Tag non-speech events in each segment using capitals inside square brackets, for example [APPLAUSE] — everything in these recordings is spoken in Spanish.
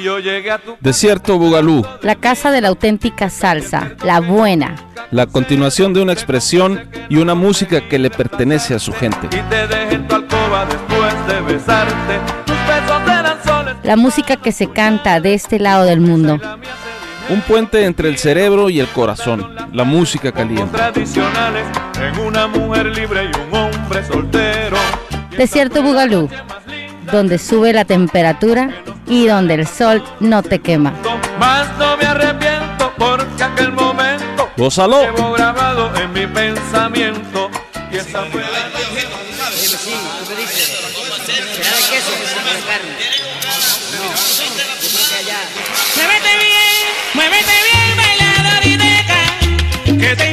Y yo llegué a tu Desierto Bugalú, La casa de la auténtica salsa, la buena. la continuación de una expresión y una música que le pertenece a su gente. y te dejé en tu alcoba después de besarte. Tus besos eran soles. La música que se canta de este lado del mundo. Un puente entre el cerebro y el corazón, la música caliente. tradicionales en una mujer libre y un hombre soltero. Desierto Bugalú, donde sube la temperatura y donde el sol no te quema. Más no me arrepiento porque aquel momento Gózalo. llevo grabado en mi pensamiento. Y esa fue la Muévete bien, muévete bien, bailador y deja que te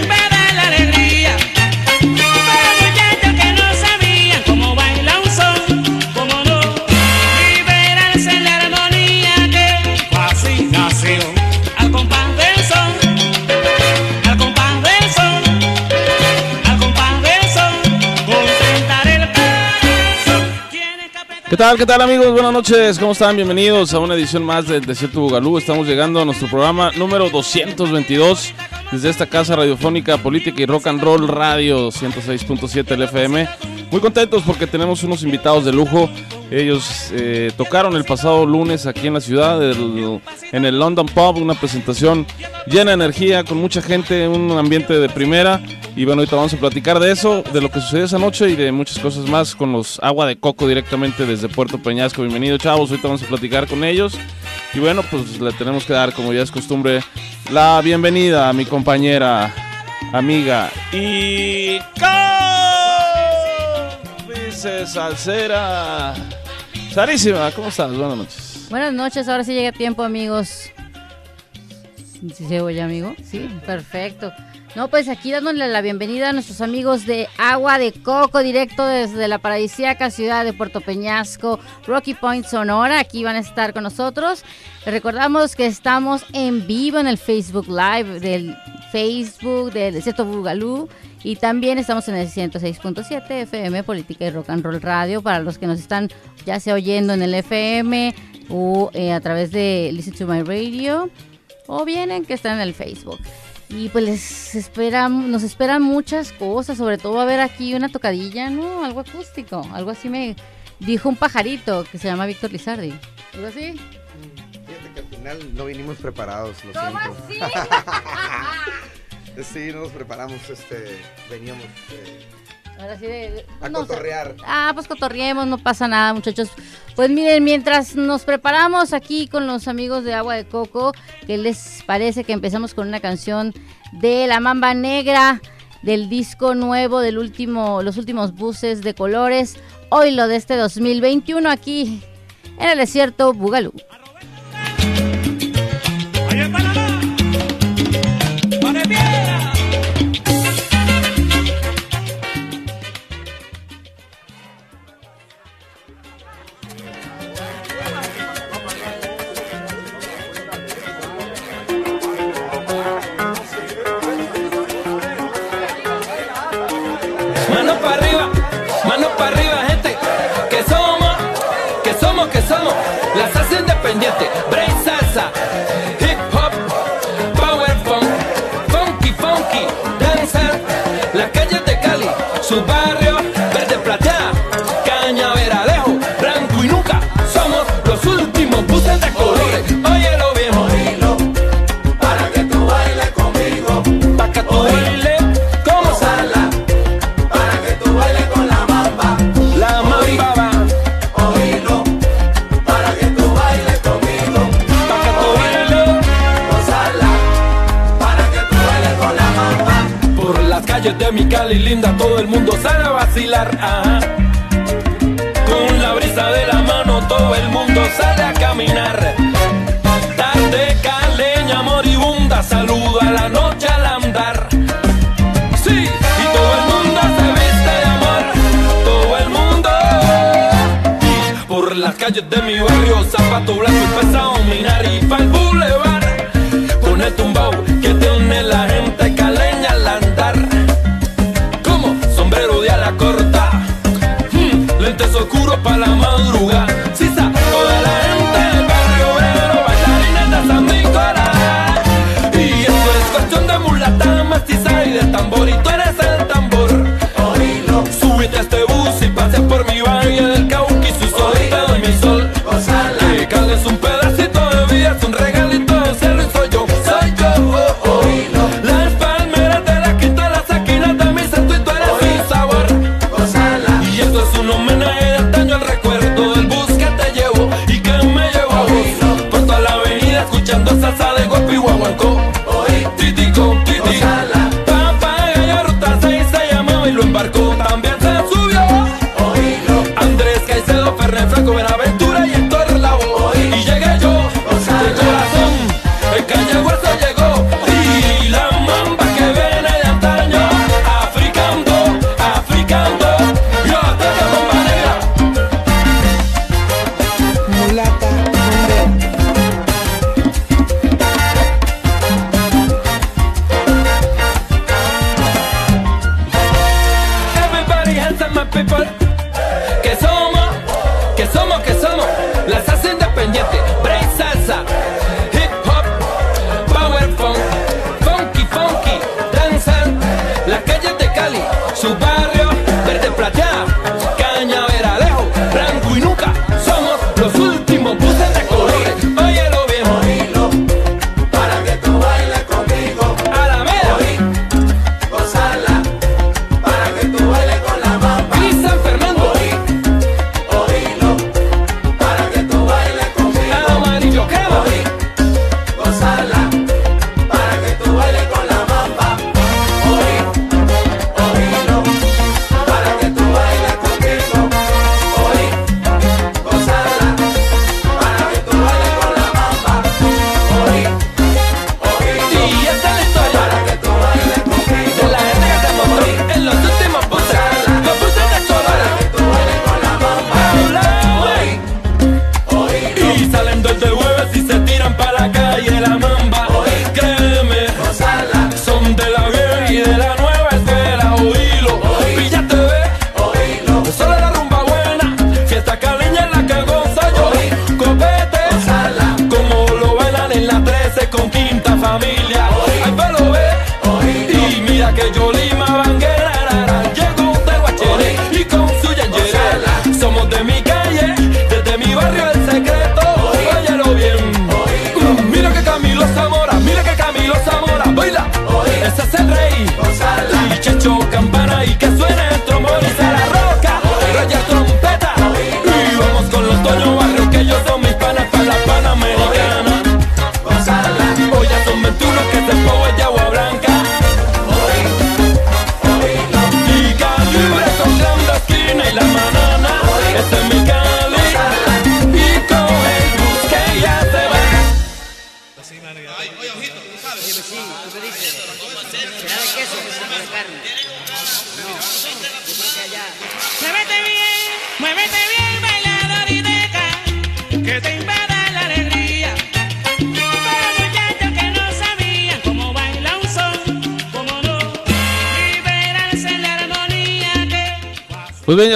¿Qué tal, qué tal amigos? Buenas noches, ¿cómo están? Bienvenidos a una edición más del Desierto Bugalú. Estamos llegando a nuestro programa número 222 desde esta casa radiofónica, política y rock and roll radio 106.7 LFM. Muy contentos porque tenemos unos invitados de lujo. Ellos eh, tocaron el pasado lunes aquí en la ciudad, en el London Pub, una presentación llena de energía, con mucha gente, un ambiente de primera. Y bueno, ahorita vamos a platicar de eso, de lo que sucedió esa noche y de muchas cosas más con los agua de coco directamente desde Puerto Peñasco. Bienvenido, chavos. Ahorita vamos a platicar con ellos. Y bueno, pues le tenemos que dar, como ya es costumbre, la bienvenida a mi compañera, amiga y cómplice salsera. Sarísima, ¿cómo estás? Buenas noches. Buenas noches, ahora sí llega tiempo, amigos. ¿Sí se oye, amigo? Sí, perfecto. No, pues aquí dándole la bienvenida a nuestros amigos de Agua de Coco, directo desde la paradisíaca ciudad de Puerto Peñasco, Rocky Point, Sonora. Aquí van a estar con nosotros. Recordamos que estamos en vivo en el Facebook Live del Facebook del Desierto Bugalú y también estamos en el 106.7 FM Política y Rock and Roll Radio para los que nos están ya sea oyendo en el FM o eh, a través de Listen to My Radio o bien en que están en el Facebook. Y pues les esperan, nos esperan muchas cosas, sobre todo va a haber aquí una tocadilla, ¿no? Algo acústico, algo así me dijo un pajarito que se llama Víctor Lizardi. ¿Algo así? Fíjate que al final no vinimos preparados, lo ¿Cómo siento. así? [LAUGHS] sí, no nos preparamos, este, veníamos eh, Ahora sí de... a no cotorrear. Ah, pues cotorriemos, no pasa nada, muchachos. Pues miren, mientras nos preparamos aquí con los amigos de Agua de Coco, ¿qué les parece que empezamos con una canción de La Mamba Negra del disco nuevo del último los últimos buses de colores, hoy lo de este 2021 aquí en el desierto Bugalú. Linda Todo el mundo sale a vacilar ajá. Con la brisa de la mano Todo el mundo sale a caminar Tarde caleña moribunda Saludo a la noche al andar Sí, y todo el mundo se viste de amor, todo el mundo. Por las calles de mi barrio, zapato blanco y pesado, minar y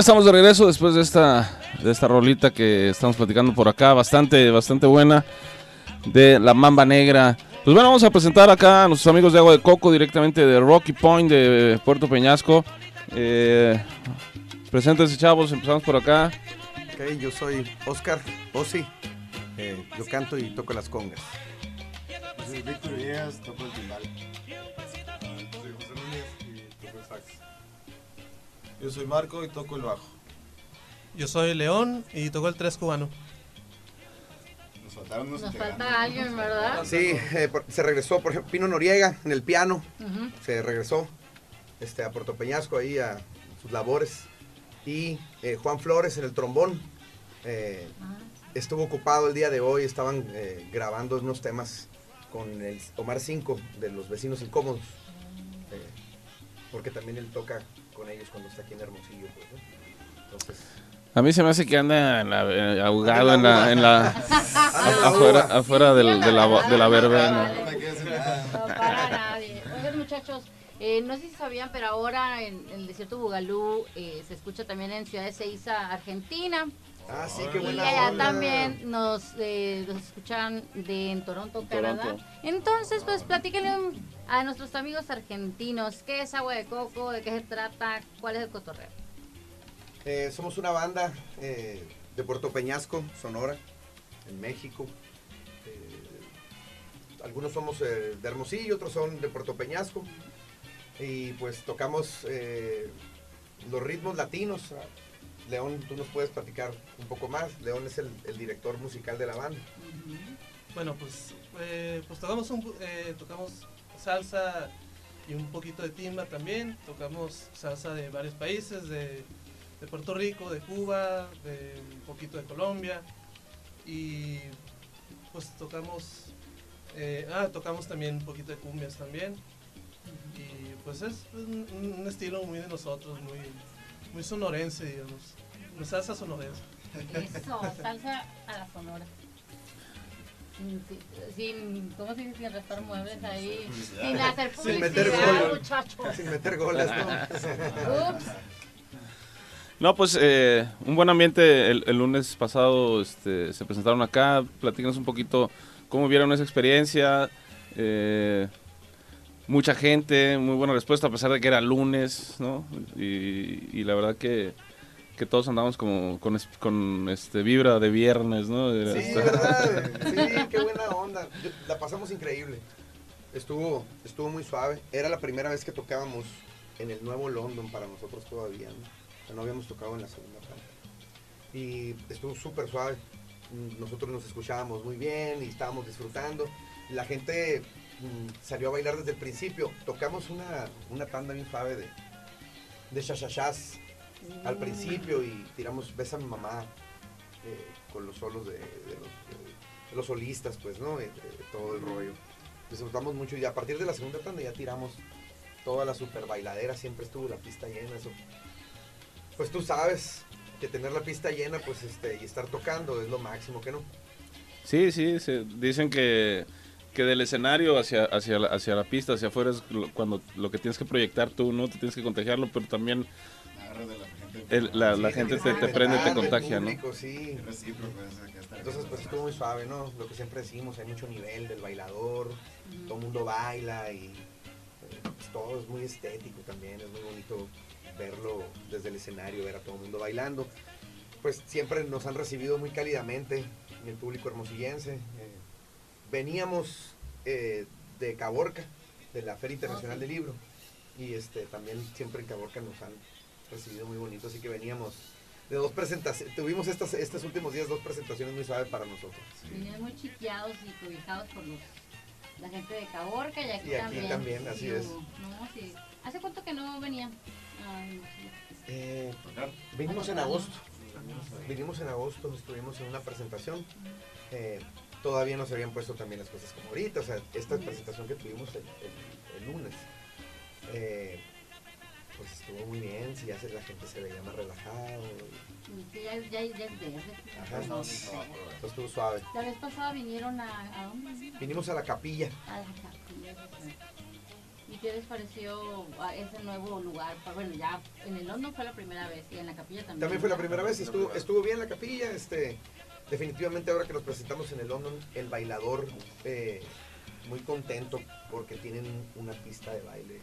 estamos de regreso después de esta, de esta rolita que estamos platicando por acá, bastante, bastante buena, de La Mamba Negra. Pues bueno, vamos a presentar acá a nuestros amigos de Agua de Coco, directamente de Rocky Point, de Puerto Peñasco. Eh, preséntense, chavos, empezamos por acá. Ok, yo soy Oscar Ossi, eh, yo canto y toco las congas. Yo soy Víctor Díaz, toco el timbal. Yo soy Marco y toco el bajo. Yo soy León y toco el tres cubano. Nos faltaron unos Nos falta alguien, ¿verdad? Sí, eh, se regresó, por ejemplo, Pino Noriega en el piano, se regresó este, a Puerto Peñasco ahí a sus labores. Y eh, Juan Flores en el trombón. Eh, ah. estuvo ocupado el día de hoy, estaban grabando unos temas con el Omar 5 de los vecinos incómodos. porque también él toca con ellos cuando está aquí en Hermosillo, pues, ¿no? Entonces... A mí se me hace que anda en la, eh, ahogado en la, en la, [LAUGHS] afuera, afuera de, la, de la, de la verbena. No, para nadie. Oigan, muchachos, eh, no sé si sabían, pero ahora en, en el desierto Bugalú eh, se escucha también en Ciudad de Ceiza, Argentina. Ah, sí, qué buena Y allá onda. también nos, eh, nos escuchan de en Toronto, Canadá. Entonces, pues platíquenle un a nuestros amigos argentinos. ¿Qué es agua de coco? ¿De qué se trata? ¿Cuál es el cotorreo? Eh, somos una banda eh, de Puerto Peñasco, Sonora, en México. Eh, algunos somos eh, de Hermosillo, otros son de Puerto Peñasco. Y pues tocamos eh, los ritmos latinos. León, tú nos puedes platicar un poco más. León es el, el director musical de la banda. Bueno, pues, eh, pues tocamos, un, eh, tocamos salsa y un poquito de timba también. Tocamos salsa de varios países, de, de Puerto Rico, de Cuba, de un poquito de Colombia. Y pues tocamos, eh, ah, tocamos también un poquito de cumbias también. Y pues es un, estilo muy de nosotros, muy, muy sonorense, digamos. Salsa sonorense. Eso, salsa a la sonora. Sin, sin- sin- ¿cómo se dice? Sin restar muebles ahí. Sin hacer Sin meter publicidad, gol. muchachos. Sin meter goles, ¿no? Ups. No, pues eh, un buen ambiente. El, el lunes pasado este, se presentaron acá. Platícanos un poquito cómo vieron esa experiencia. Eh, mucha gente, muy buena respuesta, a pesar de que era lunes, ¿no? Y, y la verdad que, que todos andamos como con, es- con este vibra de viernes, ¿no? De- Sí, ¿verdad? [LAUGHS] Sí, qué buena onda. La pasamos increíble. Estuvo, estuvo muy suave. Era la primera vez que tocábamos en el nuevo London para nosotros todavía. ¿no? O sea, no habíamos tocado en la segunda parte. Y estuvo súper suave. Nosotros nos escuchábamos muy bien y estábamos disfrutando. La gente mm, salió a bailar desde el principio. Tocamos una, una tanda bien suave de, de shashashas al principio y tiramos Besa a mi mamá eh, con los solos de, de los, de- de los solistas, pues, ¿no? De- de todo el rollo. Disfrutamos mucho y a partir de la segunda tanda ya tiramos toda la super bailadera, siempre estuvo la pista llena. Eso. Pues tú sabes que tener la pista llena, pues, este, y estar tocando es lo máximo, que no? Sí, sí, se- dicen que, que del escenario hacia, hacia, la, hacia la pista, hacia afuera es lo- cuando lo que tienes que proyectar tú, ¿no? Te tienes que contagiarlo, pero también el- la, la Sí, gente tienes te, te prende, te conectar, el contagia, ¿no? sí. Entonces, pues estuvo muy suave, ¿no? Lo que siempre decimos, hay mucho nivel del bailador, todo el mundo baila y eh, pues, todo es muy estético también, es muy bonito verlo desde el escenario, ver a todo el mundo bailando. Pues siempre nos han recibido muy cálidamente el público hermosillense. eh, veníamos eh, de Caborca, de la Feria Internacional del Libro, y este también siempre en Caborca nos han recibido muy bonito, así que veníamos de dos presentaciones, tuvimos estas, estos últimos días dos presentaciones muy suaves para nosotros. Venían muy chiqueados y cobijados por los, la gente de Caborca y aquí, Y aquí también. también, así Sí, es. hubo. No, sí. ¿Hace cuánto que no venían? Ay, no sé. Eh, vinimos en agosto, vinimos en agosto, estuvimos en una presentación, eh, todavía no se habían puesto también las cosas como ahorita, o sea, esta presentación que tuvimos el, el- el lunes, eh, pues estuvo muy bien, si ya se- la gente se veía más relajado, Sí, ya, ya, ya es de Ajá. entonces estuvo suave. La vez pasada vinieron a, ¿a dónde? Vinimos a la capilla, A la capilla. sí. ¿Y qué les pareció a ese nuevo lugar? Pa- Bueno, ya en el London fue la primera vez y en la capilla también. También fue la primera vez y estuvo, estuvo bien la capilla. Este, definitivamente ahora que nos presentamos en el London, el bailador eh, muy contento porque tienen una pista de baile.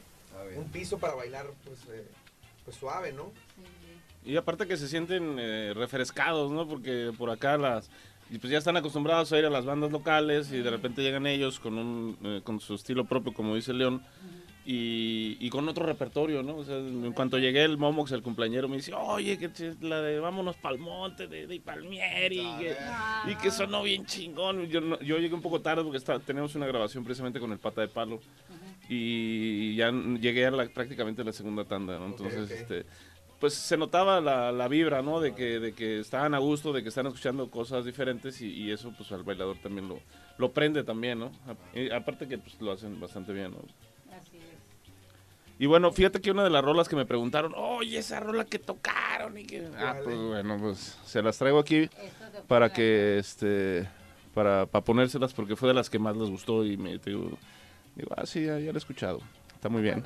Un piso para bailar pues, eh, pues suave, ¿no? Y aparte que se sienten eh, refrescados, ¿no? Porque por acá las... Y pues ya están acostumbrados a ir a las bandas locales y de repente llegan ellos con un eh, con su estilo propio, como dice León, y, y con otro repertorio, ¿no? O sea, en cuanto llegué el Momox, el cumpleañero, me dice, oye, que la de Vámonos pa'l Monte de, de Palmieri, y que, y que sonó bien chingón. Yo, no- yo llegué un poco tarde porque estaba, teníamos una grabación precisamente con el Pata de Palo y ya n- llegué a la, prácticamente a la segunda tanda, ¿no? Entonces, este pues se notaba la, la vibra, ¿no? De que, de que estaban a gusto, de que están escuchando cosas diferentes y, y eso pues al bailador también lo, lo prende también, ¿no? A- y aparte que pues lo hacen bastante bien, ¿no? Así es. Y bueno, fíjate que una de las rolas que me preguntaron, oye, esa rola que tocaron y que... Ah, ¿Cuál pues es? bueno, pues se las traigo aquí para que, este, para, para ponérselas porque fue de las que más les gustó y me digo, digo ah, sí, ya, ya la he escuchado, está muy bien.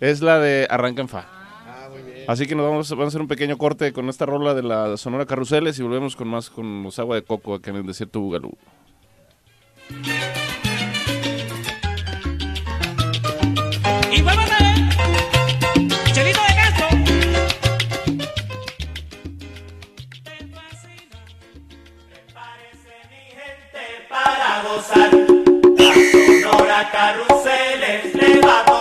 Es la de Arranca en Fa. Ah, muy bien. Así que nos vamos, vamos a hacer un pequeño corte con esta rola de la Sonora Carruseles y volvemos con más con los agua de coco acá en el desierto Bugalú. Leva, leva.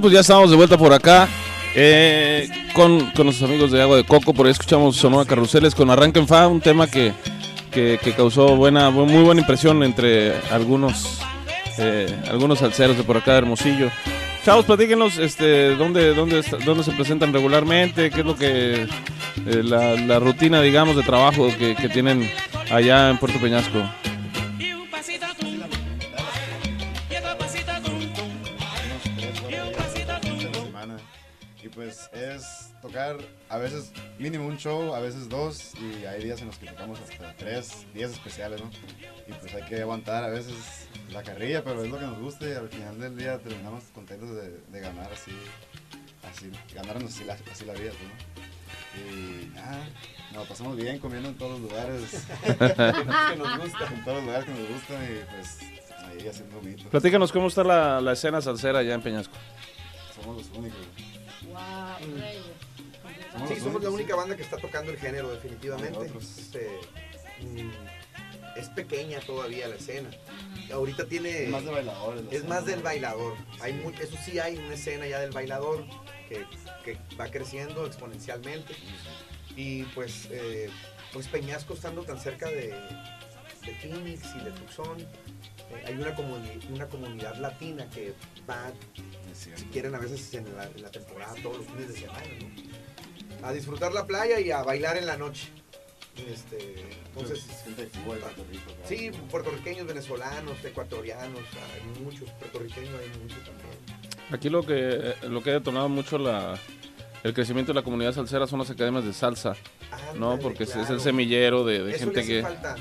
Pues ya estamos de vuelta por acá. eh, con, con nuestros amigos de Agua de Coco, por ahí escuchamos Sonora Carruseles con Arranca en Fa, un tema que, que, causó buena, bu- muy buena impresión entre algunos eh, algunos salseros de por acá de Hermosillo. Chavos, platíquenos este, ¿dónde, dónde, dónde se presentan regularmente, qué es lo que eh, la, la rutina, digamos, de trabajo que, que tienen allá en Puerto Peñasco. Es tocar a veces mínimo un show, a veces dos, y hay días en los que tocamos hasta tres, días especiales, ¿no? Y pues hay que aguantar a veces la carrilla, pero es lo que nos gusta y al final del día terminamos contentos de, de ganar así, así, ganarnos así la, así la vida, ¿no? Y nada, nos pasamos bien comiendo en todos los lugares [LAUGHS] que nos gustan, en todos los lugares que nos gustan y pues ahí haciendo mitos. Platícanos cómo está la, la escena salsera allá en Peñasco. Somos los únicos. Sí, somos la única banda que está tocando el género, definitivamente. Este, mm, es pequeña todavía la escena. Ahorita tiene... Es más de bailadores. la Es escena, más del bailador. Hay mu- eso sí hay una escena ya del bailador que, que va creciendo exponencialmente. Y pues, eh, pues Peñasco estando tan cerca de, de Phoenix y de Tucson, eh, hay una, comuni- una comunidad latina que va, si quieren, a veces en la, en la temporada, todos los fines de semana, ¿no? A disfrutar la playa y a bailar en la noche. Este, entonces. Sí, puertorriqueños, venezolanos, ecuatorianos, hay muchos, puertorriqueños hay muchos también. Aquí lo que, lo que ha detonado mucho la, el crecimiento de la comunidad salsera son las academias de salsa, ¿no? Ándale, Porque es- el semillero de, de Eso gente le hace que... falta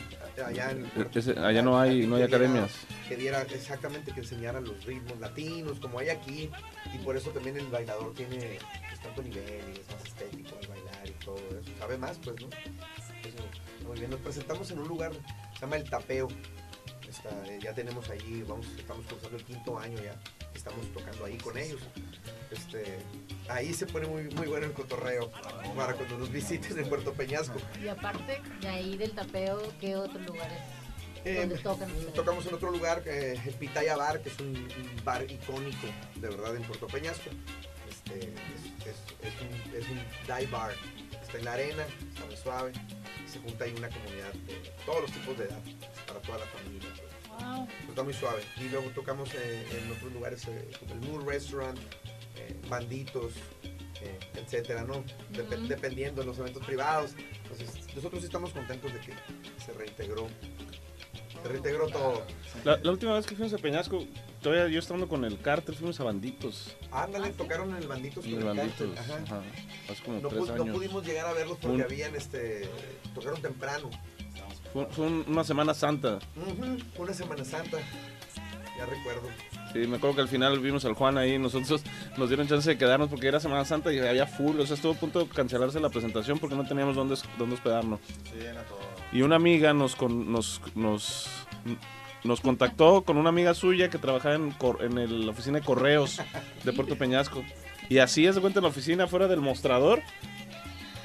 allá en ese- allá no hay, no hay que diera- academias. Que diera exactamente que enseñara los ritmos latinos como hay aquí y por eso también el bailador tiene pues, tanto nivel y es más estético el bailar y todo eso. Sabe más, pues, ¿no? Eso, muy bien. Nos presentamos en un lugar, se llama El Tapeo. Está, eh, ya tenemos allí, vamos, estamos cursando el quinto año ya. Estamos tocando ahí con ellos. Este, ahí se pone muy, muy bueno el cotorreo para cuando nos visiten en Puerto Peñasco. Y aparte de ahí del tapeo, ¿qué otros lugares? Eh, ¿Dónde tocan tocamos en otro lugar, eh, el Pitaya Bar, que es un, un bar icónico, de verdad, en Puerto Peñasco. Este, es, es- es un, es un dive bar, está en la arena, está muy suave, se junta ahí una comunidad de todos los tipos de edad, para toda la familia. Wow. Está muy suave. Y luego tocamos eh, en otros lugares eh, como el Moon Restaurant, eh, Banditos, eh, etcétera, ¿no? Dep-. Dependiendo de los eventos privados. Entonces, nosotros sí estamos contentos de que se reintegró. Se reintegró todo. La, la última vez que fuimos a Peñasco, todavía yo estando con el cártel, fuimos a Banditos. Ándale, tocaron en el Banditos. En con el Banditos, Cártel, ajá. ajá, hace como No, tres pu- no años. pudimos llegar a verlos porque Un- habían, este, tocaron temprano. Fue, fue un- una Semana Santa. Ujú, Una Semana Santa, ya recuerdo. Sí, me acuerdo que al final vimos al Juan ahí, nosotros [LAUGHS] nos dieron chance de quedarnos porque era Semana Santa y había full, o sea, estuvo a punto de cancelarse la presentación porque no teníamos dónde, dónde hospedarnos. Sí, llena todo. Y una amiga nos, con- nos, nos, nos contactó con una amiga suya que trabajaba en, cor- en el- la oficina de correos de Puerto [LAUGHS] Peñasco. Y así es de cuenta en la oficina, fuera del mostrador,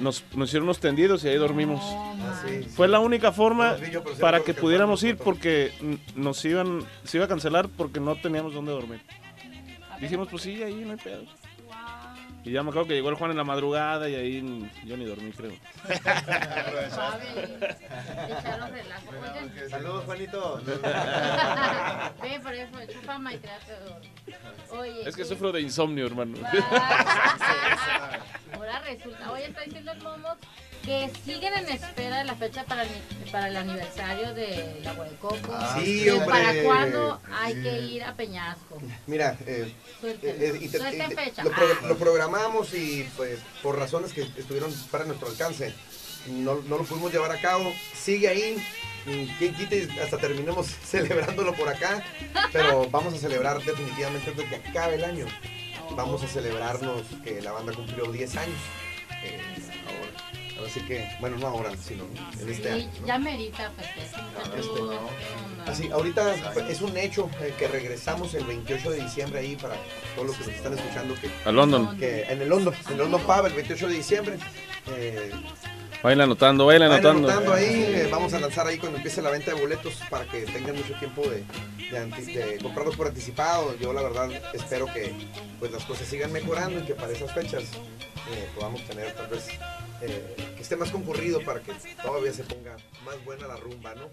nos, nos hicieron unos tendidos y ahí dormimos. Ah, sí, man. sí. Fue la única forma vi yo, para que pudiéramos ir porque nos iban, se iba a cancelar porque no teníamos dónde dormir. Dijimos, pues sí, ahí no hay pedo. Wow. Y ya me acuerdo que llegó el Juan en la madrugada y ahí yo ni dormí, creo. Saludos, Juanito. Ve, por eso, trate Oye. Es que ¿qué- sufro de insomnio, hermano. Ah, [LAUGHS] Ahora resulta, oye, está diciendo el Momo que siguen en espera de la fecha para el, para el aniversario de la de Coco. Ah, sí, hombre. ¿Para cuándo hay que ir a Peñasco? Mira, eh, Suelten, Eh, eh, y te- suelten y te- fecha. Lo, pro- Ah. lo programamos y pues por razones que estuvieron para nuestro alcance no, no lo pudimos llevar a cabo. Sigue ahí. y Quien quite y hasta terminemos [LAUGHS] celebrándolo por acá. Pero vamos a celebrar definitivamente antes de que acabe el año. Vamos a celebrarnos que la banda cumplió 10 años. eh, ahora. Así que, bueno, no ahora, sino en este Sí, año. ¿no? ya merita festejo. este, muchachos. no. ¿Qué onda? Así, ahorita pues, es un hecho eh, que regresamos el 28 de diciembre ahí para todos los que nos están escuchando que A London. que en el London, en el London Pub el 28 de diciembre. eh, Vayan anotando, Vayan anotando. anotando ahí, eh, vamos a lanzar ahí cuando empiece la venta de boletos para que tengan mucho tiempo de, de anti- de comprarlos por anticipado. Yo la verdad espero que pues las cosas sigan mejorando y que para esas fechas eh, podamos tener tal vez eh, que esté más concurrido para que todavía se ponga más buena la rumba, ¿no?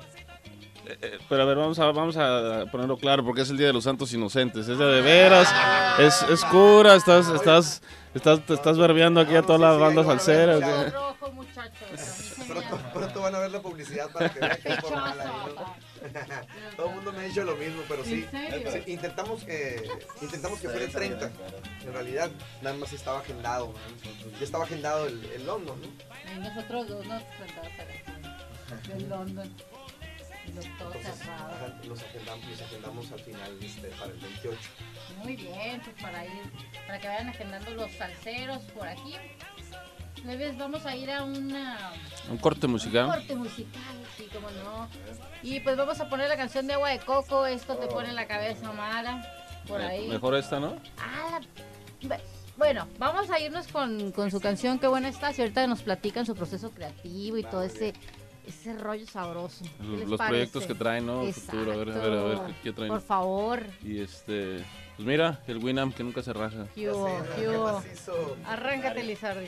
Eh, Pero a ver, vamos a, vamos a ponerlo claro, porque es el Día de los Santos Inocentes. Es de, de veras, es, es cura, estás, estás, estás, te estás verbeando aquí a todas las bandas salseras. Todo ¿qué? rojo, muchachos. Pronto, van a ver la publicidad para que vean que es formal ahí, ¿no? Todo el mundo me ha dicho lo mismo, pero sí. Intentamos que intentamos que fuera el 30. En realidad, nada más estaba agendado. Ya estaba agendado el, el London, ¿no? Y nosotros dos nos sentamos para el London. Y los todos Entonces, ajá, los agendamos, los agendamos al final este, para el 28. Muy bien, pues para ir, para que vayan agendando los salseros por aquí. Leves, vamos a ir a una Un corte un musical. corte musical, sí, como no. Y pues vamos a poner la canción de Agua de Coco, esto te pone en la cabeza, Mara, por ahí. Mejor esta, ¿no? Ah, Bueno, vamos a irnos con, con su canción, qué buena está, y ahorita nos platican su proceso creativo y todo ese, ese rollo sabroso. ¿Qué Los, proyectos que traen, ¿no? Futuro, a ver, a ver, a ver, Exacto. ¿qué, qué traen? Por favor, Y este, pues mira, el Winamp que nunca se raja. ¿qué hubo? Arráncate, Lizardi.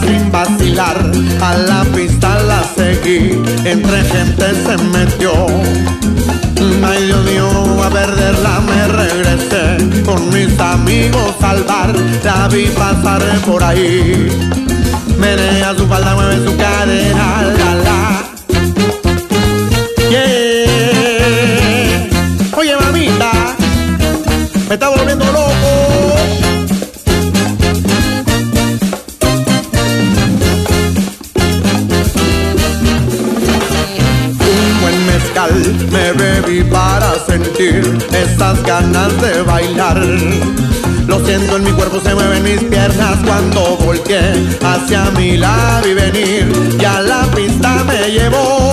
Sin vacilar. A la pista la seguí, entre gente se metió. Ay no voy a perderla, me regresé con mis amigos al bar. La vi pasar por ahí. Menea su falda, mueve su cadera, la la. Yeah. Oye mamita, me está volviendo loco. Me bebí para sentir esas ganas de bailar. Lo siento en mi cuerpo, se mueven mis piernas cuando volteé hacia mí la vi venir y a la pista me llevó.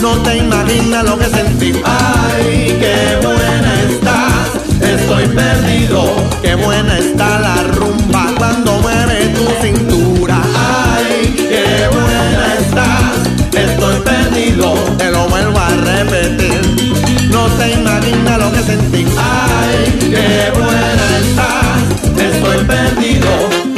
No te imaginas lo que sentí. Ay, qué buena estás, estoy perdido. Qué buena está la rumba cuando mueve tu cintura. Ay, qué buena estás, estoy perdido. Te lo vuelvo a repetir. No te imaginas lo que sentí. Ay, qué buena estás, estoy perdido.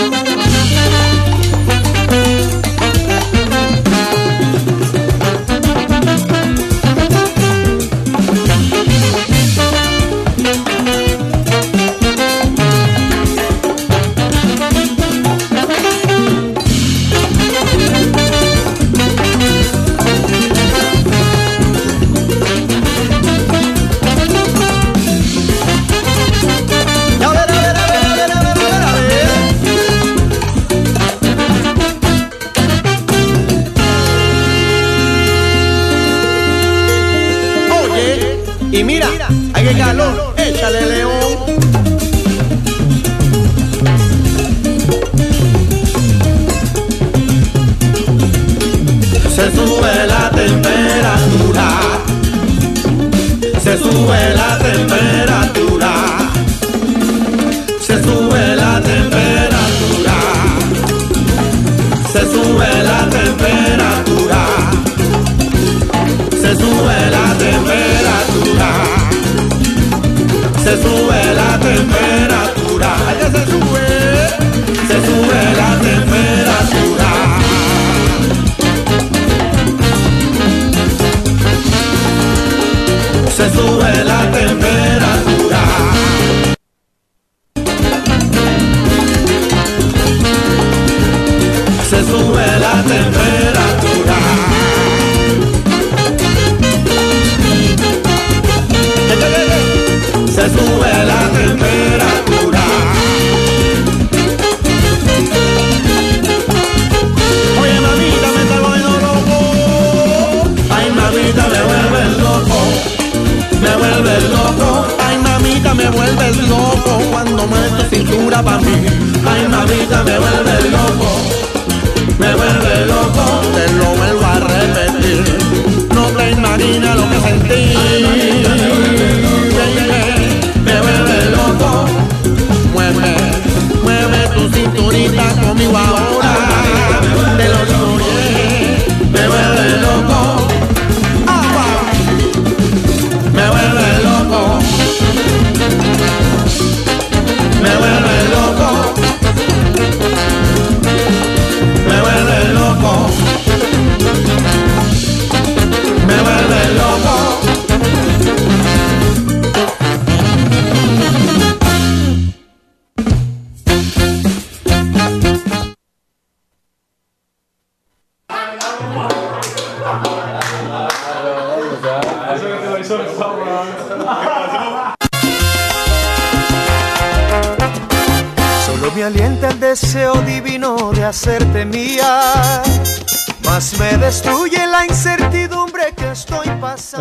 wow.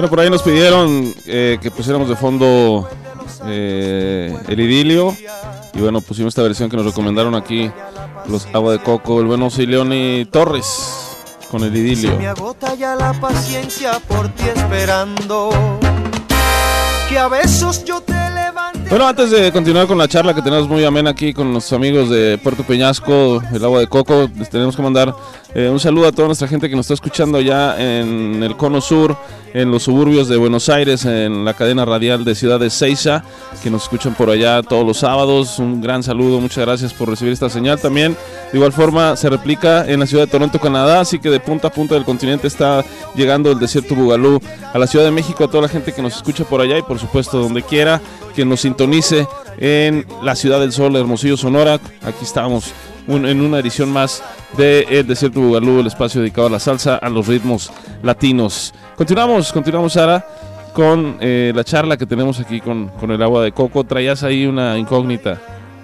Bueno, por ahí nos pidieron eh, que pusiéramos de fondo eh, el idilio. Y bueno, pusimos esta versión que nos recomendaron aquí los Agua de Coco, el bueno Sileoni Torres con el Se idilio. me agota ya la paciencia por ti esperando. Que a besos yo te levante. Bueno, antes de continuar con la charla que tenemos muy amena aquí con los amigos de Puerto Peñasco, el agua de coco, les tenemos que mandar eh, un saludo a toda nuestra gente que nos está escuchando allá en el Cono Sur, en los suburbios de Buenos Aires, en la cadena radial de Ciudad de Ceiza, que nos escuchan por allá todos los sábados. Un gran saludo, muchas gracias por recibir esta señal. También, de igual forma, se replica en la ciudad de Toronto, Canadá, así que de punta a punta del continente está llegando el desierto Bugalú a la Ciudad de México, a toda la gente que nos escucha por allá y por supuesto donde quiera que nos sintonice en la Ciudad del Sol, Hermosillo, Sonora. Aquí estamos un- en una edición más de El Desierto Bugalú, el espacio dedicado a la salsa, a los ritmos latinos. Continuamos, continuamos, Sara, con eh, la charla que tenemos aquí con, con el agua de coco. Traías ahí una incógnita.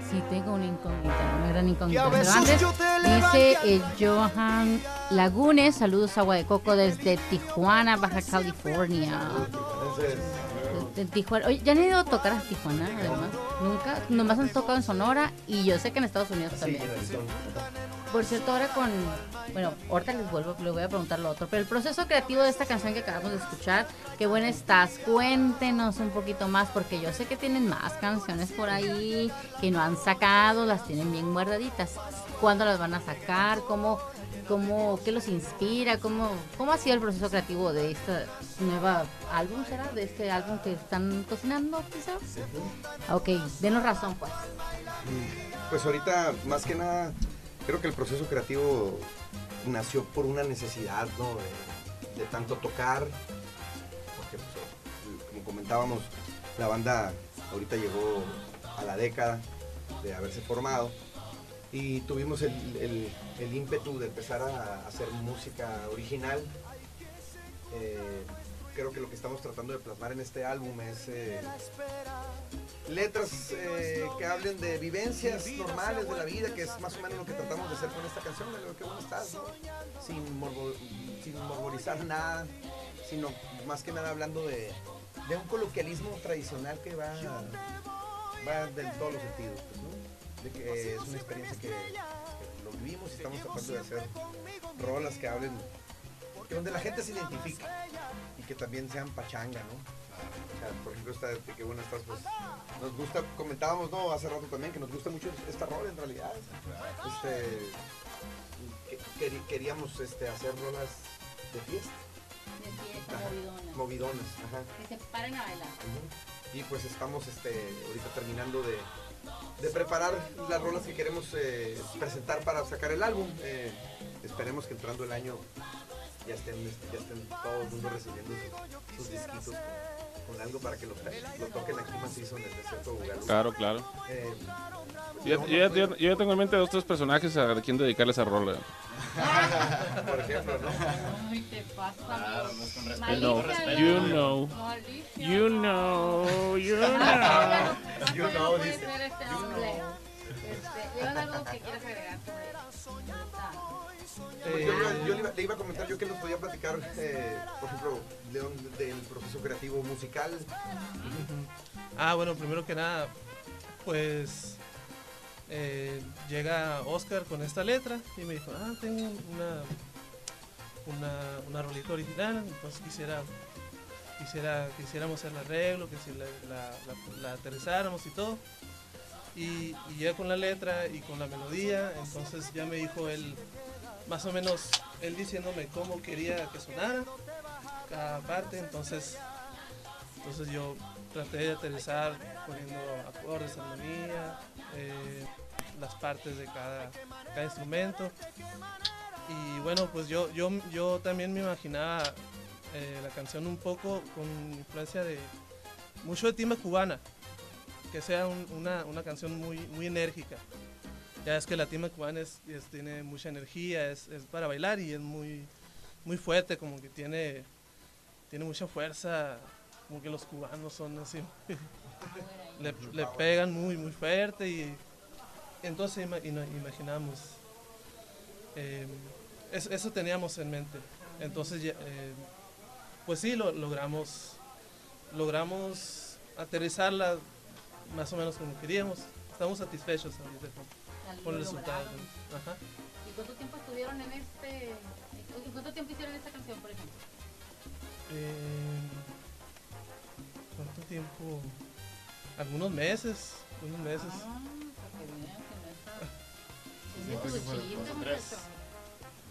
Sí, tengo una incógnita, una gran incógnita. Pero antes dice eh, Johan Lagunes, saludos agua de coco desde Tijuana, Baja California. Desde Tijuana. Oye, ya han ido a tocar a Tijuana, además. Nunca, nomás han tocado en Sonora y yo sé que en Estados Unidos también. Por cierto, ahora con. Bueno, ahorita les vuelvo, les voy a preguntar lo otro. Pero el proceso creativo de esta canción que acabamos de escuchar, qué buena estás. Cuéntenos un poquito más, porque yo sé que tienen más canciones por ahí que no han sacado, las tienen bien guardaditas. ¿Cuándo las van a sacar? ¿Cómo, cómo, qué los inspira? ¿Cómo, ¿Cómo ha sido el proceso creativo de esta nueva álbum, será? ¿De este álbum que están cocinando, quizás? Ok, denos razón, pues. Pues ahorita, más que nada, creo que el proceso creativo nació por una necesidad, ¿no? De, de tanto tocar, porque pues, como comentábamos, la banda ahorita llegó a la década de haberse formado y tuvimos el, el- el ímpetu de empezar a hacer música original. Eh, creo que lo que estamos tratando de plasmar en este álbum es eh, letras eh, que hablen de vivencias normales de la vida, que es más o menos lo que tratamos de hacer con esta canción, de lo que bueno estás, ¿no? sin, morbo- sin morborizar nada, sino más que nada hablando de, de un coloquialismo tradicional que va, va de todos los sentidos, pues. De que es una experiencia que, vivimos y estamos tratando de hacer rolas que hablen, que donde la gente se identifique y que también sean pachanga, ¿no? O sea, por ejemplo, esta de que bueno estás, pues nos gusta, comentábamos, ¿no? Hace rato también que nos gusta mucho esta rola en realidad. Este, que- queríamos este, hacer rolas de fiesta. De fiesta, Ajá, movidonas. Movidonas, ajá. Que se paren a bailar. Y pues estamos este, ahorita terminando de, de preparar las rolas que queremos eh, presentar para sacar el álbum. Eh, esperemos que entrando el año ya estén, ya estén todo el mundo recibiendo sus, sus disquitos con, con algo para que lo, lo toquen aquí macizo en el desierto de Bugalú. Claro, claro. Eh, Yo, yo ya- yo- yo ya tengo en mente dos, tres personajes a quien dedicarles a rola. Por ejemplo, ¿no? Ay, te pasa, Claro, no es con respeto. Malicia, No, ¿no? you know. Malicia. You know, you know. Ah, You no know, puede dice. este hombre. Este, León, algo que quieras agregar sobre esta- Pues yo, yo- yo le, iba, le iba a comentar yo que nos podía platicar, eh, por ejemplo, León, del proceso creativo musical. Ah, bueno, primero que nada, pues eh, llega Oscar con esta letra y me dijo, ah, tengo una, una, una rolita original, entonces quisiera, quisiera, quisiéramos el arreglo, que si la, la, aterrizáramos y todo. Y, y ya con la letra y con la melodía, entonces ya me dijo él, más o menos, él diciéndome cómo quería que sonara cada parte, entonces entonces yo traté de aterrizar poniendo acordes, armonía, eh, las partes de cada, cada instrumento. Y bueno, pues yo, yo, yo también me imaginaba eh, la canción un poco con influencia de mucho de timba cubana, que sea un- una, una canción muy, muy enérgica. Ya es que la timba cubana es- tiene mucha energía, es, es para bailar y es muy, muy fuerte, como que tiene, tiene mucha fuerza, como que los cubanos son así, [LAUGHS] le, le pegan muy, muy fuerte y entonces imaginamos, eh, es- eso teníamos en mente. Entonces, eh, pues sí, lo, logramos, logramos aterrizarla más o menos como queríamos. Estamos satisfechos con, con el resultado. Ajá. ¿Y cuánto tiempo estuvieron en este? ¿y ¿Cuánto tiempo hicieron esta canción, por ejemplo? Eh, ¿Cuánto tiempo? Algunos meses, unos meses. Ah,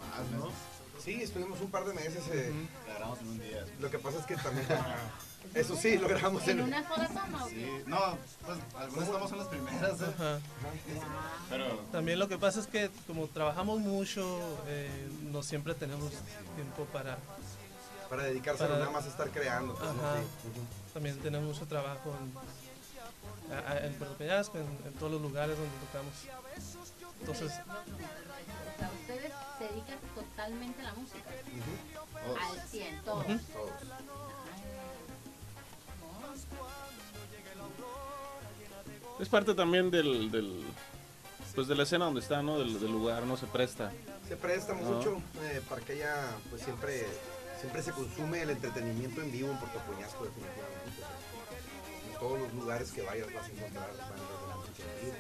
Más, ¿no? Sí, estuvimos un par de meses. eh, La grabamos en un día. Lo que pasa es que también, eso sí, lo grabamos ¿En en... una sola toma o Sí, no, pues algunas estamos en las primeras, ¿eh? Ajá. pero También lo que pasa es que como trabajamos mucho, eh, no siempre tenemos tiempo para... Para dedicarse Para- nada más a estar creando. pues, ¿no? Ajá. Sí, ujú. También tenemos mucho trabajo en, a- a- en Puerto Peñasco, en, en todos los lugares donde tocamos. Entonces, O sea, ustedes se dedican totalmente a la música. Al 100, todos. Es parte también del, del pues de la escena donde está, ¿no? Del, del lugar, no se presta. Se presta No. mucho eh, para que haya, pues siempre, siempre se consume el entretenimiento en vivo en Puerto Peñasco, definitivamente. En todos los lugares que vayas vas a encontrar bandas de música en vivo.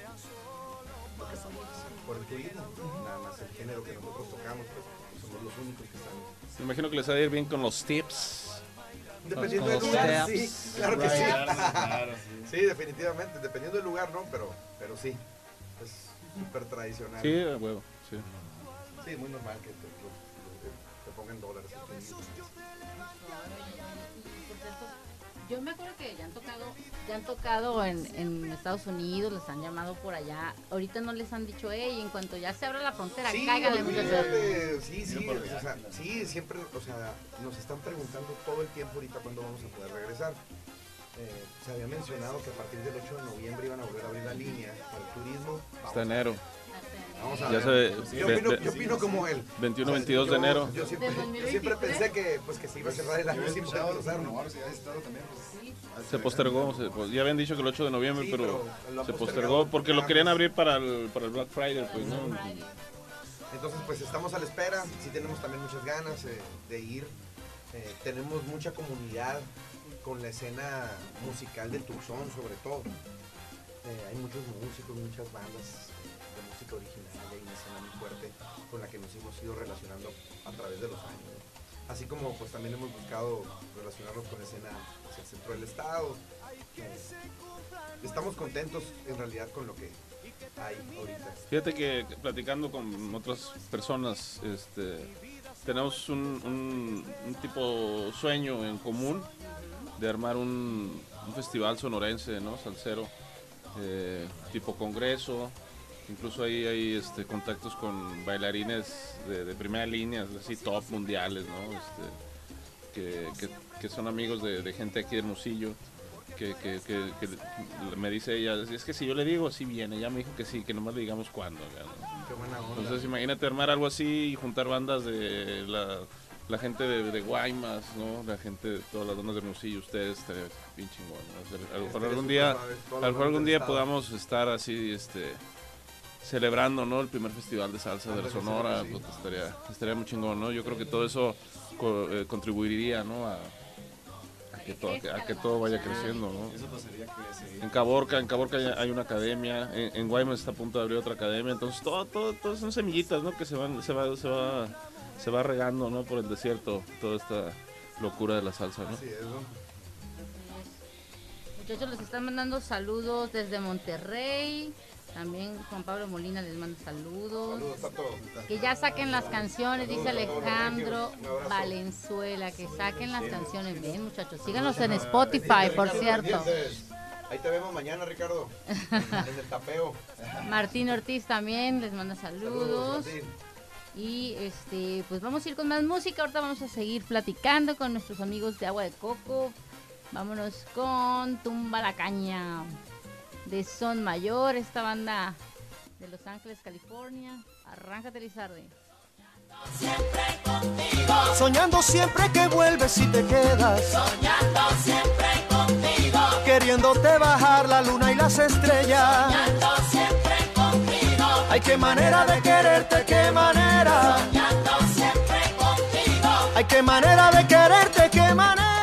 Porque somos por el turismo, nada más el género que nosotros tocamos, pues somos los únicos que están. Me imagino que les va a ir bien con los tips. Dependiendo del lugar, steps. sí, claro que sí. Claro, claro, sí. [LAUGHS] Sí, definitivamente, dependiendo del lugar, ¿no? Pero, pero sí, es súper tradicional. Sí, a huevo, sí. Sí, muy normal que te, lo- te pongan dólares. en Yo me acuerdo que ya han tocado, ya han tocado en, en Estados Unidos, les han llamado por allá. Ahorita no les han dicho, hey, en cuanto ya se abra la frontera, Sí, cáigale, fíjate, sí, sí, o sea, sí, siempre, o sea, nos están preguntando todo el tiempo ahorita cuándo vamos a poder regresar. Eh, se había mencionado que a partir del 8 de noviembre iban a volver a abrir la línea para el turismo. Hasta enero. Vamos a Ya ver. se- yo, ve- opino, ve- yo opino como él. 21, O sea, 22 de yo- enero. Yo siempre, Del yo 2023. siempre pensé que, pues, que se iba a cerrar el año sin también, pues, Se postergó, se- pues, ya habían dicho que el 8 de noviembre, Sí, pero, se postergó porque lo querían abrir para el, para el Black Friday, pues, ¿no? Entonces, pues estamos a la espera. Sí tenemos también muchas ganas eh, de ir. Eh, tenemos mucha comunidad con la escena musical de Tucson, sobre todo. Eh, hay muchos músicos, muchas bandas de música original. Una escena muy fuerte con la que nos hemos ido relacionando a través de los años. Así como pues también hemos buscado relacionarnos con la escena hacia el centro del estado. Estamos contentos en realidad con lo que hay ahorita. Fíjate que platicando con otras personas, este, tenemos un, un- un tipo sueño en común de armar un, un festival sonorense, ¿no? Salsero, eh, tipo congreso. Incluso ahí hay este, contactos con bailarines de, de primera línea, así top mundiales, ¿no? Este, que, que- que son amigos de, de gente aquí de Hermosillo. Que, que- me dice ella, es que si yo le digo, sí viene. Ya me dijo que sí, que nomás le digamos cuándo. ¿no? Qué buena onda. Entonces imagínate armar algo así y juntar bandas de la, la gente de, de Guaymas, ¿no? La gente de todas las bandas de Hermosillo, ustedes, estaría bien chingón. ¿no? Hacer- A lo mejor algún día, a lo mejor algún día podamos estar así, este, celebrando, ¿no? El primer festival de salsa de la Sonora, pues, estaría, estaría muy chingón, ¿no? Yo creo que todo eso co- eh, contribuiría, ¿no? A, a que, todo, a que- a que todo vaya creciendo, ¿no? Eso pasaría. En Caborca, en Caborca hay- hay una academia, en, en Guaymas está a punto de abrir otra academia, entonces todo, todo, todo son semillitas, ¿no? Que se van, se va, se va, se va regando, ¿no? Por el desierto, toda esta locura de la salsa, ¿no? Así es, ¿no? Muchachos, les están mandando saludos desde Monterrey. También Juan Pablo Molina les manda saludos. Saludos, Tato. Que ya saquen las canciones, dice Saludos a todos Alejandro. Valenzuela. Que saquen las canciones. Bien, muchachos. Síganos en Spotify, por cierto. Ahí te vemos mañana, Ricardo. [LAUGHS] En el tapeo. Martín Ortiz también les manda saludos. Martín. Y este, pues vamos a ir con más música. Ahorita vamos a seguir platicando con nuestros amigos de Agua de Coco. Vámonos con Tumba la Caña de Son Mayor, esta banda de Los Ángeles, California. Arráncate, Lizarde. Soñando siempre que vuelves y te quedas. Soñando siempre contigo, Queriéndote bajar la luna y las estrellas. soñando siempre contigo, Ay, qué manera de quererte, qué manera. soñando siempre contigo. Ay, qué manera de quererte, qué manera.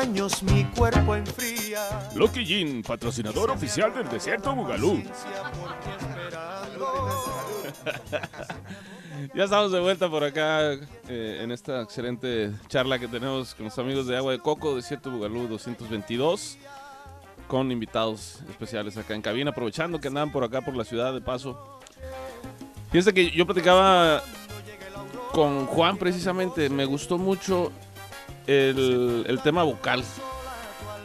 Años mi cuerpo enfría. Lucky Gin, patrocinador oficial del desierto Bugalú. [LAUGHS] Ya estamos de vuelta por acá eh, en esta excelente charla que tenemos con los amigos de Agua de Coco, Desierto Bugalú 222, con invitados especiales acá en cabina, aprovechando que andaban por acá por la ciudad de paso. Fíjense que yo platicaba con Juan precisamente, me gustó mucho el, el tema vocal.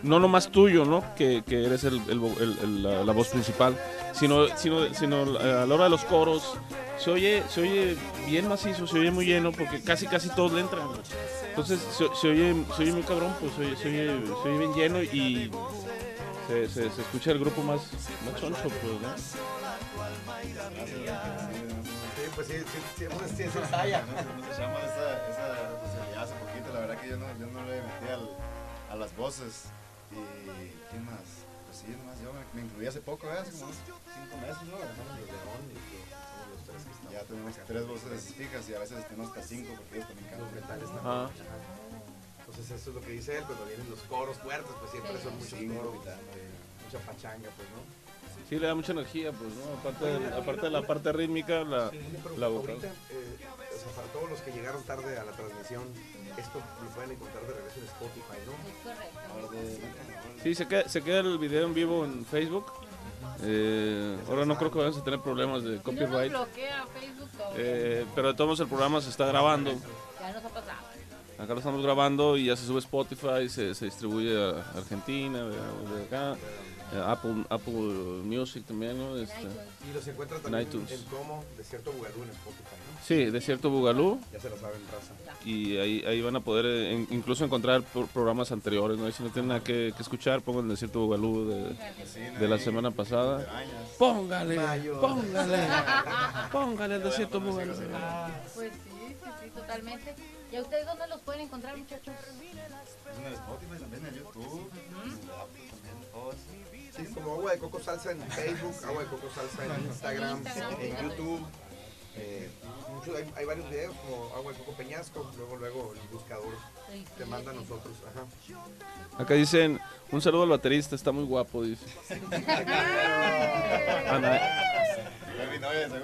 No nomás tuyo, ¿no? Que, que eres el, el la, la voz principal, sino, sino, sino a la hora de los coros, se oye, se oye bien macizo, se oye muy lleno, porque casi casi todos le entran. Entonces se, se oye, se oye muy cabrón, pues se oye, se oye, se oye bien lleno y se, se- se escucha el grupo más, más choncho, pues, ¿no? Sí, pues sí, sí, sí, pues sí, se ensaya. Nos echamos esa, esa verdad que yo no, yo no le metí al, a las voces. Y ¿quién más? Pues sí, nomás yo me, me incluí hace poco, ¿eh? hace como unos cinco meses, ¿no? Ya tenemos tres voces fijas y a veces tenemos hasta cinco porque ellos también cantan. metales Ah. Entonces eso es lo que dice él, cuando vienen los coros fuertes, pues siempre son muchos Sí, coros, mucha pachanga, pues, ¿no? Sí, le da mucha energía, pues, ¿no? Aparte de, aparte de la parte rítmica, la, la vocal. Sea, para todos los que llegaron tarde a la transmisión, esto lo pueden encontrar de regreso en Spotify, ¿no? Sí, se queda, se queda el video en vivo en Facebook. Eh, ahora no creo que vayamos a tener problemas de no copyright. bloquea Facebook, todo Eh, pero de todos modos el programa se está grabando. ya nos ha pasado. Acá lo estamos grabando y ya se sube Spotify, se, se distribuye a Argentina, de, de acá, Apple, Apple Music también, ¿no? Este, Y los encuentran en también iTunes. en como Desierto Bugalú en Spotify, ¿no? Sí, Desierto Bugalú. Ya se lo saben, raza. Y ahí, ahí van a poder eh, en- incluso encontrar pro- programas anteriores, ¿no? Y si no tienen nada que, que escuchar, pongan Desierto Bugalú de, de la semana pasada. Póngale, póngale, [LAUGHS] póngale el Desierto Bugalú. Pues sí, sí, sí, totalmente. ¿Y a ustedes dónde los pueden encontrar, muchachos? En el Spotify también, en YouTube, en el Apple también, todo Sí, como agua de coco salsa en Facebook, agua de coco salsa en Instagram, en YouTube. Eh, mucho- hay, hay varios videos como agua de coco peñasco, luego luego el buscador te manda a nosotros. Ajá. Acá dicen, un saludo al baterista, está muy guapo, dice. [LAUGHS] Ana.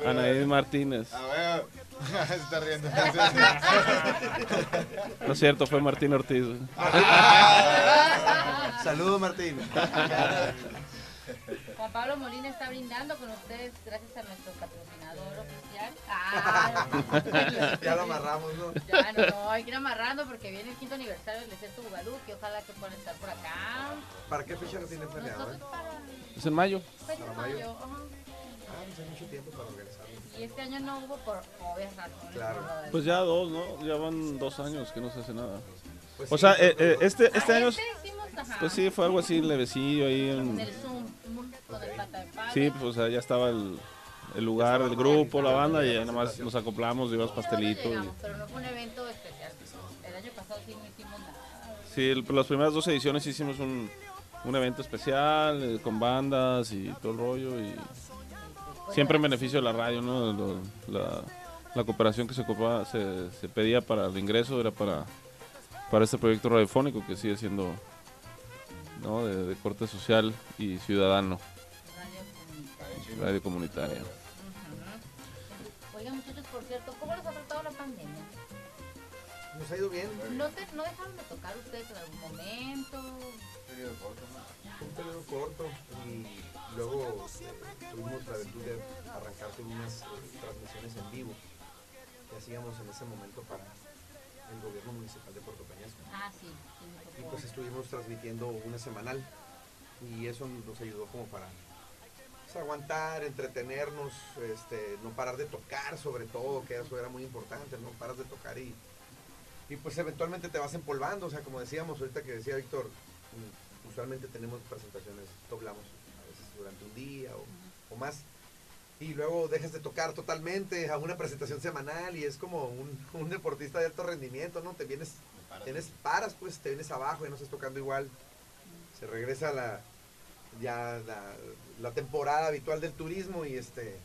Anaís Martínez. Ah, bueno. [LAUGHS] Se está riendo. [LAUGHS] No es cierto, fue Martín Ortiz. güey. Saludos, Martín. Juan Pablo Molina está brindando con ustedes gracias a nuestro patrocinador oficial. Ah, [LAUGHS] Ya lo amarramos, ¿no? Ya, no, no, hay que ir amarrando porque viene el quinto aniversario del Desierto Bugalú, que ojalá que puedan estar por acá. ¿Para qué fecha lo tienen planeado? eh? Es en mayo. Pues en Para mayo. mayo, ajá. Ah, pues hay mucho tiempo para organizarlo. Y este año no hubo por obvias razones. Claro. por Pues ya dos, ¿no? Ya van dos años que no se hace nada. Pues o sí, sea, eh, eh, este, este año, este hicimos, pues sí, fue algo así levecillo ahí. En En, el Zoom, con el pata de palo. sí, pues o sea, ya estaba el, el lugar, el grupo, la banda, y ya nada más nos acoplamos, llevas pastelito. y- Llegamos, pero no fue un evento especial. El año pasado sí no hicimos nada. Sí, el- las primeras dos ediciones hicimos un, un evento especial eh, con bandas y todo el rollo y siempre en beneficio de la radio, ¿no? Lo- la, la cooperación que se, ocupaba- se, se pedía para el ingreso era para, para este proyecto radiofónico que sigue siendo ¿no? de, de corte social y ciudadano, radio comunitaria. Oigan, muchachos, por cierto, ¿cómo les ha tratado la pandemia? Nos ha ido bien. ¿No, te, ¿No dejaron de tocar ustedes en algún momento? Un periodo corto y luego eh, tuvimos la virtud de arrancar con unas eh, transmisiones en vivo que hacíamos en ese momento para el gobierno municipal de Puerto Peñasco. Ah, sí, sí Y pues estuvimos transmitiendo una semanal y eso nos ayudó como para pues, aguantar, entretenernos, este, no parar de tocar sobre todo, que eso era muy importante, no paras de tocar y, y pues eventualmente te vas empolvando, o sea, como decíamos ahorita que decía Víctor, mm, usualmente tenemos presentaciones, doblamos durante un día o, o más. Y luego dejas de tocar totalmente a una presentación semanal y es como un, un deportista de alto rendimiento, ¿no? Te vienes, tienes, paras pues, te vienes abajo, ya no estás tocando igual. Se regresa la, ya la, la temporada habitual del turismo y este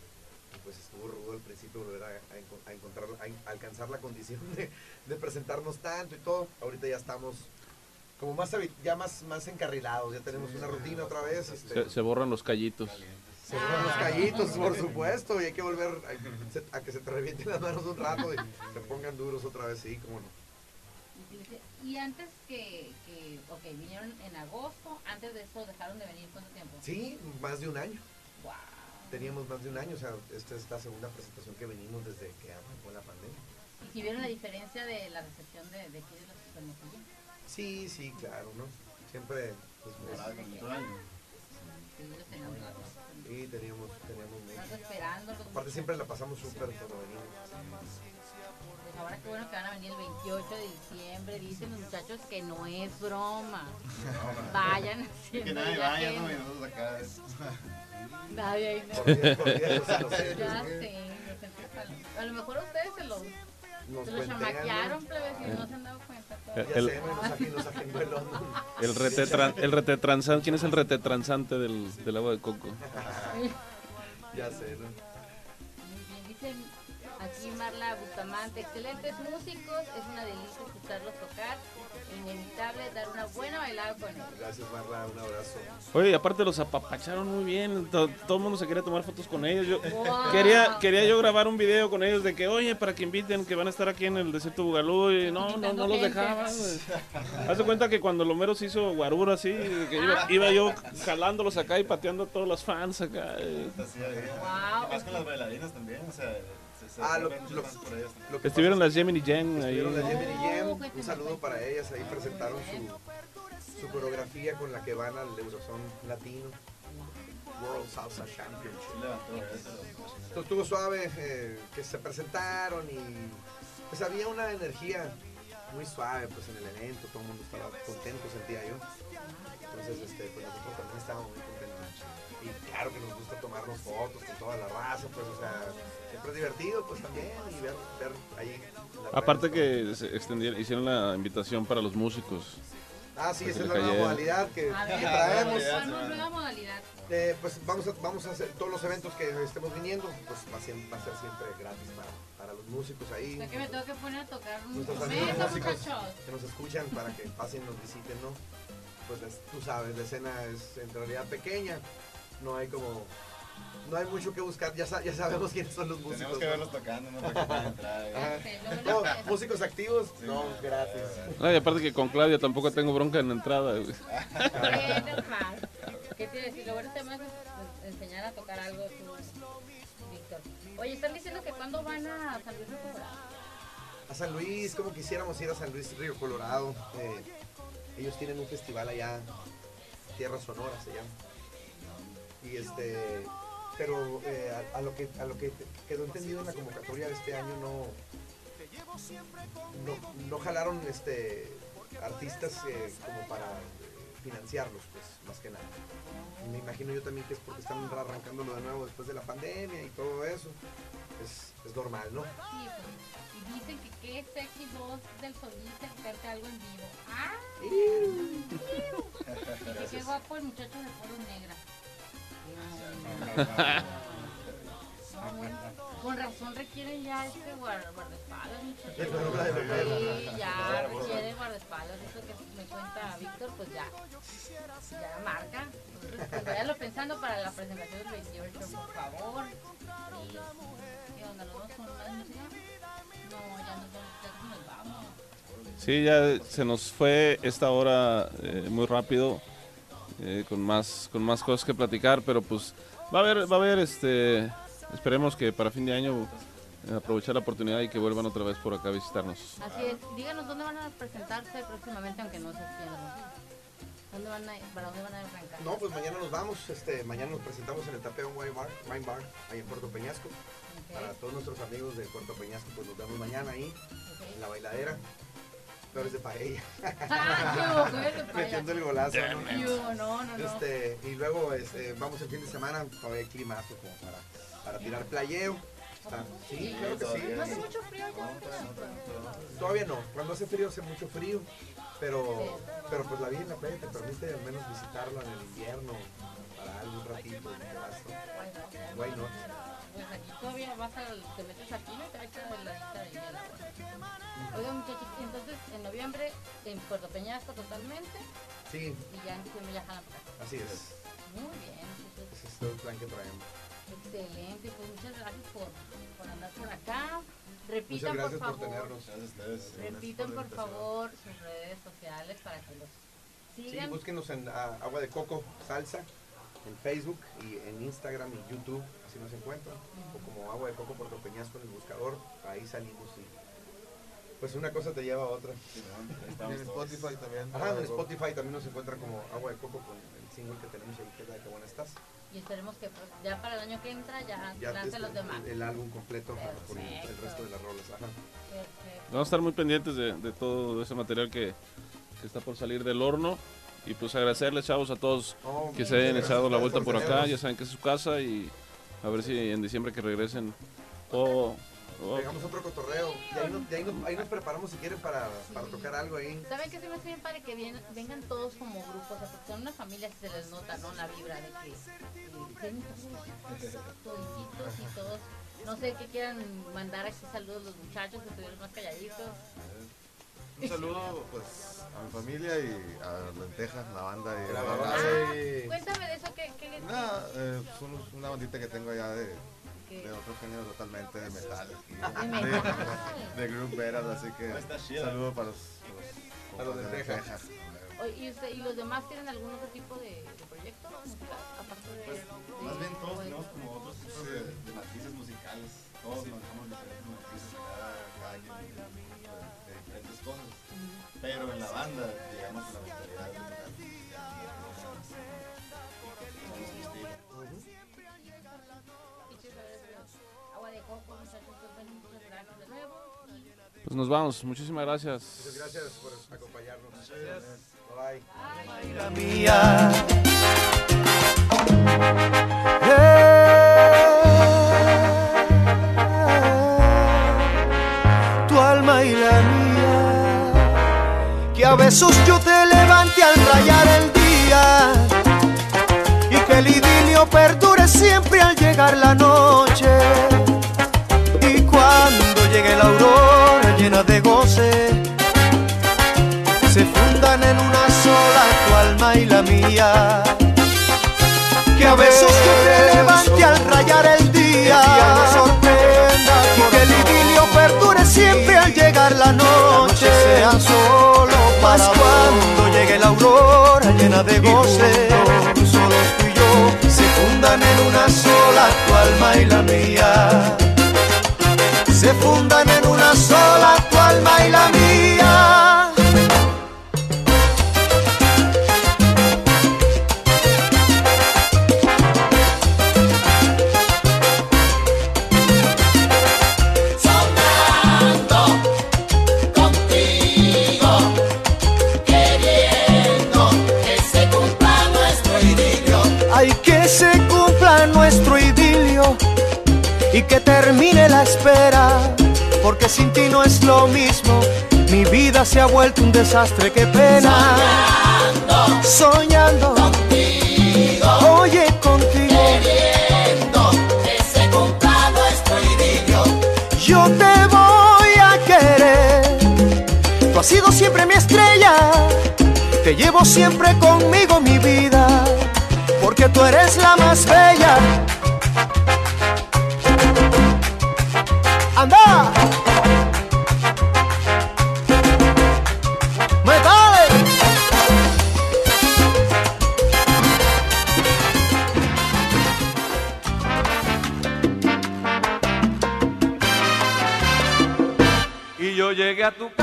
y pues estuvo rudo al principio volver a, a enco- a encontrar, a alcanzar la condición de, de presentarnos tanto y todo. Ahorita ya estamos como más, ya más, más encarrilados, ya tenemos una rutina otra vez. este, Se, se borran los callitos. se borran los callitos, por supuesto, y hay que volver a, que se te revienten las manos un rato y se pongan duros otra vez, sí, cómo no. Y antes que, que, ok, vinieron en agosto, antes de eso dejaron de venir, ¿cuánto tiempo? Sí, más de un año. Wow. Teníamos más de un año, o sea, esta es la segunda presentación que venimos desde que arrancó la pandemia. ¿Y si vieron la diferencia de la recepción de, de aquí de los Hermosillo? Sí, sí, claro, ¿no? Siempre, pues, año. Sí, teníamos teníamos, esperándolos. Aparte siempre la pasamos súper cuando venimos. Pues ahora qué bueno que van a venir el 28 de diciembre. Dicen los muchachos que no es broma. Vayan [LAUGHS] Que haciendo nadie la vaya, ¿no? Y nosotros acá. Nadie ahí, ¿no? Por por los Ya sé, los A lo mejor ustedes se los, Nos se los chamaquearon, ¿no? plebes, y no se han dado cuenta. El- [LAUGHS] el- el retetransante, ¿quién es el retetransante del, del agua de coco? Ya sé, ¿no? Muy bien, dicen aquí Marla Bustamante, excelentes músicos, es una delicia escucharlos tocar, inevitable dar una buena bailada con ellos. Gracias, Marla, un abrazo. Oye, y aparte los apapacharon muy bien. to- todo el mundo se quería tomar fotos con ellos. Yo Wow. quería, quería yo grabar un video con ellos de que, oye, para que inviten, que van a estar aquí en el desierto Bugalú. Y no, no, no los dejaban. Haz de cuenta que cuando Lomero se hizo guarura así, que iba, iba yo jalándolos acá y pateando a todos los fans acá. ahí. Wow. Y más con las bailarinas también, o sea, se, se Ah, lo- vuelven lo- que Estuvieron las Gemini Jen ahí. Estuvieron las Gemini Jam, un saludo para ellas, ahí presentaron su, su coreografía con la que van al Eurozone Latino, World Salsa Championship. Estuvo suave, eh, que se presentaron y pues había una energía muy suave pues en el evento, todo el mundo estaba contento, sentía yo. Entonces, este, pues nosotros también estábamos muy contentos. Y claro que nos gusta tomarnos fotos con toda la raza, pues, o sea, siempre es divertido, pues también, y ver, ver ahí. Aparte que se extendieron, hicieron la invitación para los músicos. Ah, sí, esa es la nueva modalidad que, A que ver, traemos. ¿cuál es nueva modalidad? Eh, pues vamos a, vamos a hacer todos los eventos que estemos viniendo, pues va a, siem- va a ser siempre gratis para, para los músicos ahí. O sea que me tengo que poner a tocar un instrumento, muchachos. que nos escuchan para que pasen y nos visiten, ¿no? Pues es- tú sabes, la escena es en realidad pequeña, no hay como, no hay mucho que buscar, ya, sa- ya sabemos quiénes son los músicos. Tenemos que ¿no? verlos tocando, ¿no? Para que puedan entrar. ¿eh? No, les- músicos activos, no, gratis. No, y aparte que con Claudia tampoco tengo bronca en la entrada. güey. [LAUGHS] Qué normal. ¿Qué te decir? Lo bueno es pues, enseñar a tocar algo tú, Víctor. Oye, están diciendo que cuando van a San Luis de Colorado. A San Luis, como quisiéramos ir a San Luis Río Colorado. eh, ellos tienen un festival allá, Tierra Sonora se llama. Y este, pero eh, a, a lo que a lo que quedó entendido en la convocatoria de este año no no, no jalaron este artistas eh, como para financiarlos, pues más que nada. Me imagino yo también que es porque están arrancándolo de nuevo después de la pandemia y todo eso. Es, es normal, ¿no? Sí, pues, y dicen que qué sexy voz del solista que cante algo en vivo. ¡Ah! Y qué guapo el muchacho de polo negra. Con razón requieren ya este guarda- guardaespaldas, Sí, ya requieren guardaespaldas. Eso que me cuenta Víctor, pues ya. Ya marca. Pues váyalo pensando para la presentación del 28, por favor. Y, ¿Qué onda? ¿Nos vamos con más música? No, ya nos vamos, ya nos vamos. Sí, ya se nos fue esta hora eh, muy rápido, eh, con más con más cosas que platicar, pero pues va a haber va a haber este esperemos que para fin de año aprovechar la oportunidad y que vuelvan otra vez por acá a visitarnos. Así es. Díganos dónde van a presentarse próximamente, aunque no se extiendan. ¿Dónde van a, ¿Para dónde van a arrancar? No, pues mañana nos vamos. Este, mañana nos presentamos en el Tapeo Wine Bar, Wine Bar ahí en Puerto Peñasco. Para todos nuestros amigos de Puerto Peñasco, pues nos vemos mañana ahí, en la bailadera. Flores de paella. Ah, de paella. Metiendo el golazo, ¿no? Hubo, no, no. Este, y luego este, vamos el fin de semana, todavía hay climazo como para, para tirar playeo. Está- sí, claro que sí. ¿No hace mucho frío ya? Todavía no, cuando hace frío hace mucho frío, pero, pero pues la vida en la playa te permite al menos visitarlo en el invierno para algún ratito. y. Why not? pues aquí todavía vas a, te metes aquí, no te echas la de hielo. Oigan, muchachos, entonces en noviembre en Puerto Peñasco totalmente Sí, y ya en diciembre ya jalan para acá. así es. Muy bien, muchachos. Ese es todo el plan que traemos. Excelente, pues muchas gracias por, por andar por acá. Repitan, Muchas gracias por por favor. tenernos. Gracias a ustedes. Repitan, por favor, sus redes sociales para que los Sí, sigan. búsquenos en ah, Agua de Coco Salsa en Facebook y en Instagram y YouTube, así nos encuentran. O como Agua de Coco Puerto Peñasco en el buscador, ahí salimos y pues una cosa te lleva a otra. Y en Spotify también. Ajá, en Spotify también nos encuentran como Agua de Coco con el single que tenemos ahí, que es la de Que Buena Estás. Y esperemos que pues, ya para el año que entra ya, Ya lancen este, los demás. el, el álbum completo ajá, con el, Perfecto. resto de las rolas. Ajá. Perfecto. Vamos a estar muy pendientes de, de todo ese material que, que está por salir del horno. Y pues agradecerles, chavos, a todos Oh, que se hayan echado la vuelta por por acá. Ya saben que es su casa y a ver si en diciembre que regresen. O, o- Pegamos otro cotorreo. Y ahí nos, y ahí nos, ahí nos preparamos si quieren para, para tocar algo ahí. ¿Saben qué se me hace bien para que vengan todos como grupos? O sea, porque son una familia que se les nota, ¿no? La vibra de que eh, tienen todos y todos. No sé qué quieran mandar aquí saludos los muchachos que estuvieron más calladitos. Un saludo pues a mi familia y a Lentejas, la banda y La la banda. Sí. Cuéntame de eso, ¿qué, qué Nada, eh, son una bandita que tengo allá de, ¿Qué? de otro género totalmente de metal. aquí, De de, metal. [LAUGHS] de group metal, así que saludo para los, A los compas de Texas. ¿y, usted, ¿Y los demás tienen algún otro tipo de, de proyecto musical? Aparte de, Pues, de- más bien todos tenemos como otros tipos de, de matices musicales. Todos manejamos diferentes matices de cada, cada quien de, de- de diferentes cosas. Pero en la banda pues nos vamos. Muchísimas gracias. Muchas gracias por acompañarnos. Bye. la mía. Eh, tu alma y la mía. Que a besos yo te levante al rayar el día. Y que el idilio perdure siempre al llegar la noche. Y cuando llegue la aurora de goce se fundan en una sola tu alma y la mía. Que a besos te levante al rayar el día, sorprenda y que el idilio perdure siempre al llegar la noche. Sea solo más cuando llegue la aurora llena de goce, solos tú y yo se fundan en una sola tu alma y la mía. Se fundan en una sola lo mismo. Mi vida se ha vuelto un desastre, qué pena. Soñando, Contigo, oye contigo, queriendo que se cumpla nuestro idilio. yo te voy a querer. Tú has sido siempre mi estrella, te llevo siempre conmigo mi vida, porque tú eres la más bella.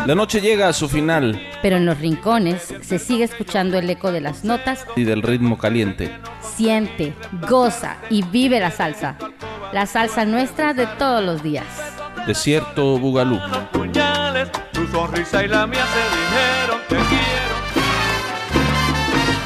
La noche llega a su final Pero en los rincones se sigue escuchando el eco de las notas. y del ritmo caliente. Siente, goza y vive la salsa. La salsa nuestra de todos los días. Desierto Bugalú. Puñales, tu sonrisa y la mía se dijeron